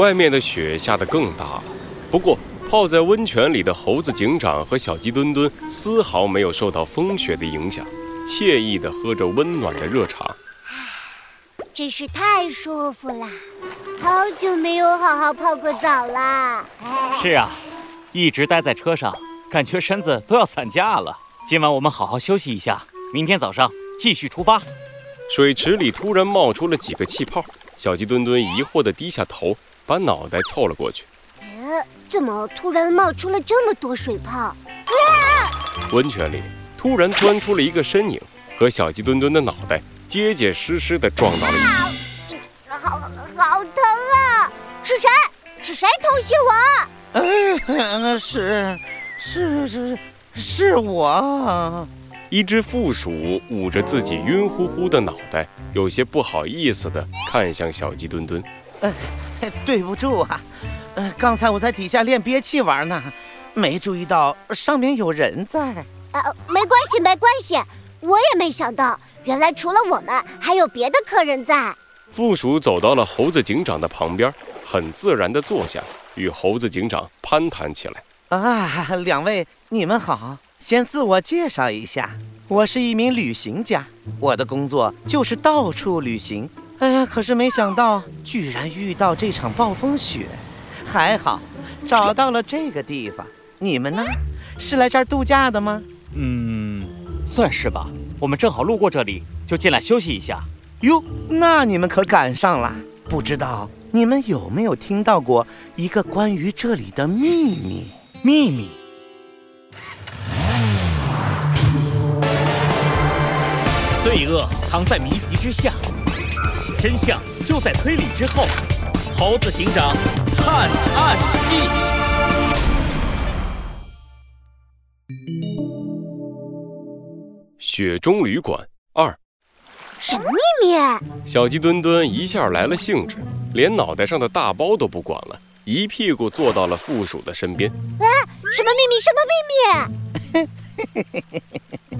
外面的雪下得更大了。不过，泡在温泉里的猴子警长和小鸡墩墩丝毫没有受到风雪的影响，惬意地喝着温暖的热茶。真是太舒服了，好久没有好好泡过澡了。是啊，一直待在车上，感觉身子都要散架了。今晚我们好好休息一下，明天早上继续出发。水池里突然冒出了几个气泡，小鸡墩墩疑惑地低下头，把脑袋凑了过去。呃，怎么突然冒出了这么多水泡？温泉里突然钻出了一个身影，和小鸡墩墩的脑袋结结实实地撞到了一起。好，好疼啊！是谁？是谁偷袭我？呃，是，是是是我。一只负鼠捂着自己晕乎乎的脑袋，有些不好意思地看向小鸡墩墩。呃，对不住啊，呃，刚才我在底下练憋气玩呢，没注意到上面有人在。呃，没关系，没关系，我也没想到，原来除了我们，还有别的客人在。负鼠走到了猴子警长的旁边，很自然地坐下，与猴子警长攀谈起来。啊，两位，你们好。先自我介绍一下，我是一名旅行家，我的工作就是到处旅行。哎呀，可是没想到居然遇到这场暴风雪，还好找到了这个地方。你们呢，是来这儿度假的吗？嗯，算是吧。我们正好路过这里，就进来休息一下。哟，那你们可赶上了。不知道你们有没有听到过一个关于这里的秘密？秘密。罪恶藏在谜题之下，真相就在推理之后。猴子警长探案记：雪中旅馆二。什么秘密？小鸡墩墩一下来了兴致，连脑袋上的大包都不管了，一屁股坐到了负鼠的身边。啊，什么秘密？什么秘密？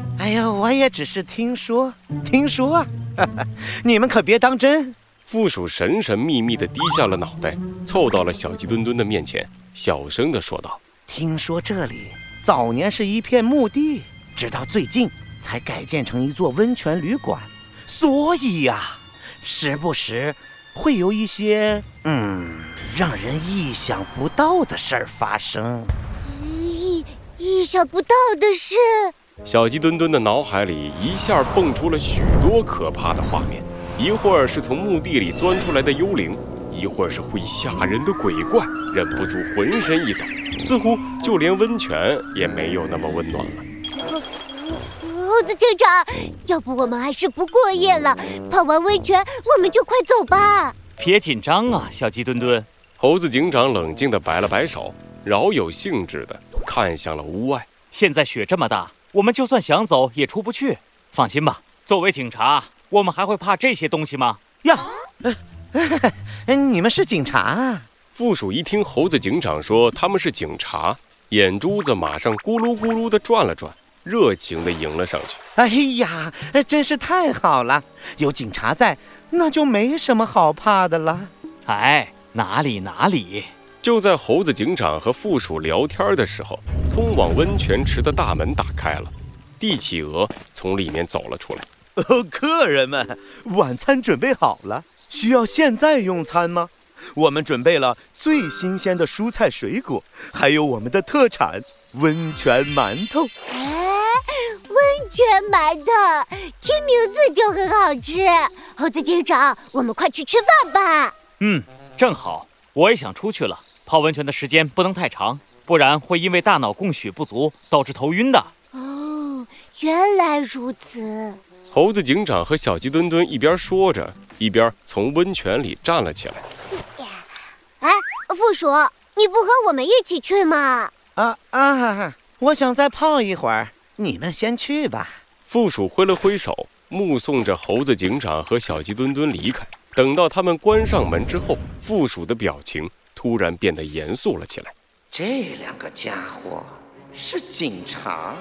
哎呀，我也只是听说，听说啊，你们可别当真。负鼠神神秘秘地低下了脑袋，凑到了小鸡墩墩的面前，小声地说道：“听说这里早年是一片墓地，直到最近才改建成一座温泉旅馆，所以呀，时不时会有一些嗯让人意想不到的事儿发生。意意想不到的事。”小鸡墩墩的脑海里一下蹦出了许多可怕的画面，一会儿是从墓地里钻出来的幽灵，一会儿是会吓人的鬼怪，忍不住浑身一抖，似乎就连温泉也没有那么温暖了。猴子警长，要不我们还是不过夜了，泡完温泉我们就快走吧。别紧张啊，小鸡墩墩。猴子警长冷静地摆了摆手，饶有兴致地看向了屋外。现在雪这么大。我们就算想走也出不去，放心吧。作为警察，我们还会怕这些东西吗？呀，你们是警察啊？负鼠一听猴子警长说他们是警察，眼珠子马上咕噜咕噜地转了转，热情地迎了上去。哎呀，真是太好了，有警察在，那就没什么好怕的了。哎，哪里哪里。就在猴子警长和副鼠聊天的时候，通往温泉池的大门打开了，帝企鹅从里面走了出来。哦，客人们，晚餐准备好了，需要现在用餐吗？我们准备了最新鲜的蔬菜水果，还有我们的特产温泉馒头。哎，温泉馒头，听名字就很好吃。猴子警长，我们快去吃饭吧。嗯，正好，我也想出去了。泡温泉的时间不能太长，不然会因为大脑供血不足导致头晕的。哦，原来如此。猴子警长和小鸡墩墩一边说着，一边从温泉里站了起来。哎，负鼠，你不和我们一起去吗？啊啊！我想再泡一会儿，你们先去吧。负鼠挥了挥手，目送着猴子警长和小鸡墩墩离开。等到他们关上门之后，负鼠的表情。突然变得严肃了起来。这两个家伙是警察。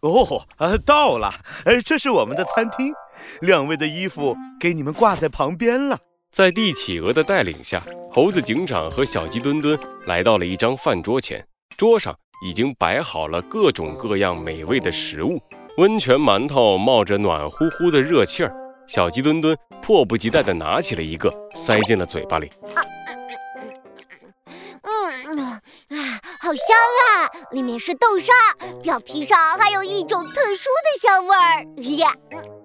哦，呃，到了，呃，这是我们的餐厅，两位的衣服给你们挂在旁边了。在帝企鹅的带领下，猴子警长和小鸡墩墩来到了一张饭桌前，桌上已经摆好了各种各样美味的食物。温泉馒头冒着暖乎乎的热气儿，小鸡墩墩迫不及待地拿起了一个，塞进了嘴巴里。嗯，啊，好香啊！里面是豆沙，表皮上还有一种特殊的香味儿。呀，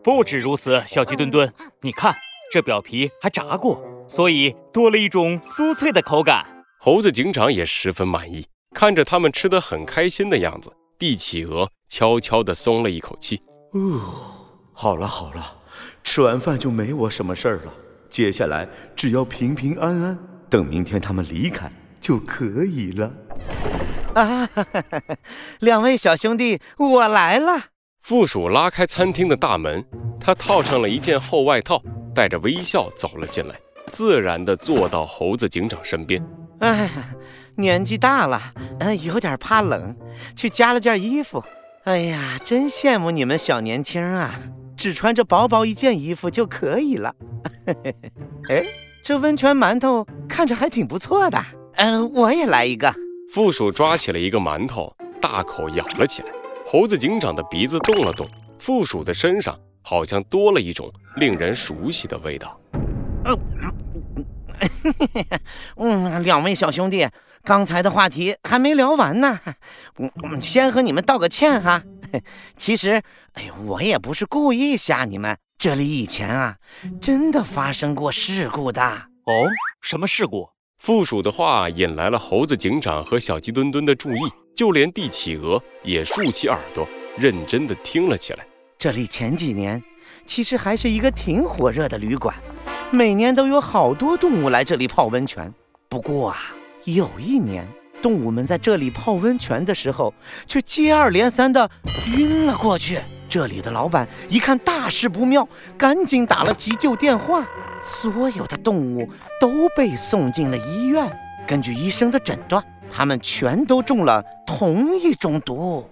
不止如此，小鸡墩墩，你看这表皮还炸过，所以多了一种酥脆的口感。猴子警长也十分满意，看着他们吃得很开心的样子，帝企鹅悄悄地松了一口气。哦，好了好了，吃完饭就没我什么事儿了。接下来只要平平安安，等明天他们离开。就可以了啊！两位小兄弟，我来了。负鼠拉开餐厅的大门，他套上了一件厚外套，带着微笑走了进来，自然地坐到猴子警长身边。哎，年纪大了，嗯，有点怕冷，去加了件衣服。哎呀，真羡慕你们小年轻啊，只穿着薄薄一件衣服就可以了。哎，这温泉馒头看着还挺不错的。嗯，我也来一个。负鼠抓起了一个馒头，大口咬了起来。猴子警长的鼻子动了动，负鼠的身上好像多了一种令人熟悉的味道。嗯，嗯，两位小兄弟，刚才的话题还没聊完呢。我我们先和你们道个歉哈。其实，哎呦，我也不是故意吓你们。这里以前啊，真的发生过事故的。哦，什么事故？附属的话引来了猴子警长和小鸡墩墩的注意，就连帝企鹅也竖起耳朵，认真的听了起来。这里前几年其实还是一个挺火热的旅馆，每年都有好多动物来这里泡温泉。不过啊，有一年动物们在这里泡温泉的时候，却接二连三地晕了过去。这里的老板一看大事不妙，赶紧打了急救电话。所有的动物都被送进了医院。根据医生的诊断，它们全都中了同一种毒。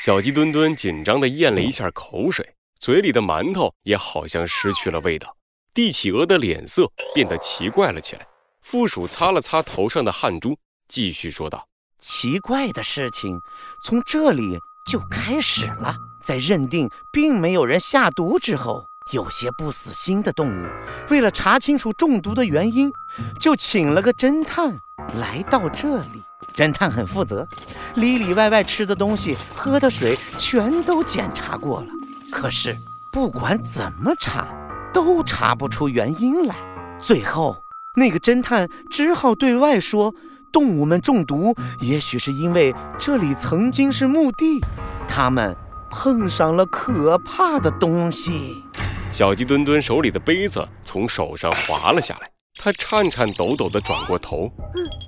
小鸡墩墩紧张地咽了一下口水，嘴里的馒头也好像失去了味道。帝企鹅的脸色变得奇怪了起来。负鼠擦了擦头上的汗珠，继续说道：“奇怪的事情从这里就开始了。在认定并没有人下毒之后。”有些不死心的动物，为了查清楚中毒的原因，就请了个侦探来到这里。侦探很负责，里里外外吃的东西、喝的水全都检查过了。可是不管怎么查，都查不出原因来。最后，那个侦探只好对外说，动物们中毒，也许是因为这里曾经是墓地，他们碰上了可怕的东西。小鸡墩墩手里的杯子从手上滑了下来，他颤颤抖抖地转过头。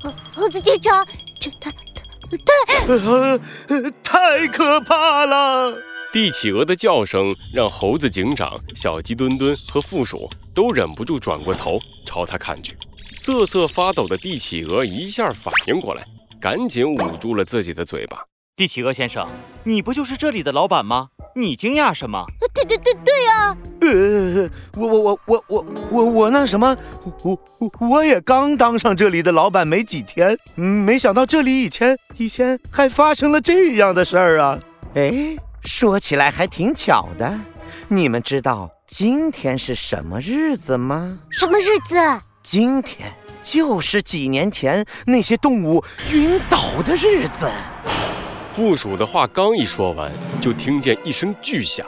猴猴子警长，这太太太太可怕了！帝企鹅的叫声让猴子警长、小鸡墩墩和负鼠都忍不住转过头朝他看去。瑟瑟发抖的帝企鹅一下反应过来，赶紧捂住了自己的嘴巴。帝企鹅先生，你不就是这里的老板吗？你惊讶什么？对对对对呀！呃，我我我我我我我那什么，我我我也刚当上这里的老板没几天，嗯没想到这里以前以前还发生了这样的事儿啊！哎，说起来还挺巧的，你们知道今天是什么日子吗？什么日子？今天就是几年前那些动物晕倒的日子。负鼠的话刚一说完，就听见一声巨响，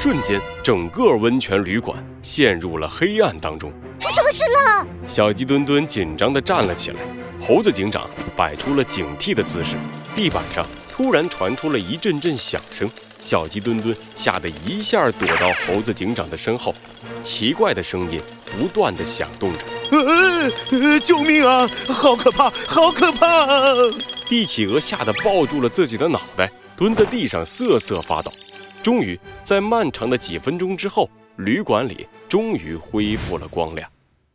瞬间整个温泉旅馆陷入了黑暗当中。出什么事了？小鸡墩墩紧张地站了起来，猴子警长摆出了警惕的姿势。地板上突然传出了一阵阵响声，小鸡墩墩吓得一下躲到猴子警长的身后。奇怪的声音不断地响动着，呃，救命啊！好可怕，好可怕！帝企鹅吓得抱住了自己的脑袋，蹲在地上瑟瑟发抖。终于，在漫长的几分钟之后，旅馆里终于恢复了光亮。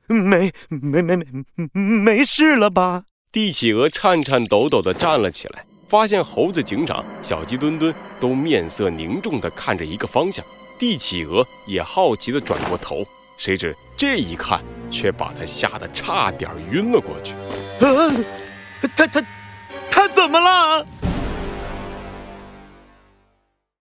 没没没没没事了吧？帝企鹅颤颤抖抖地站了起来，发现猴子警长、小鸡墩墩都面色凝重地看着一个方向。帝企鹅也好奇地转过头，谁知这一看，却把他吓得差点晕了过去。啊，他他他怎么了？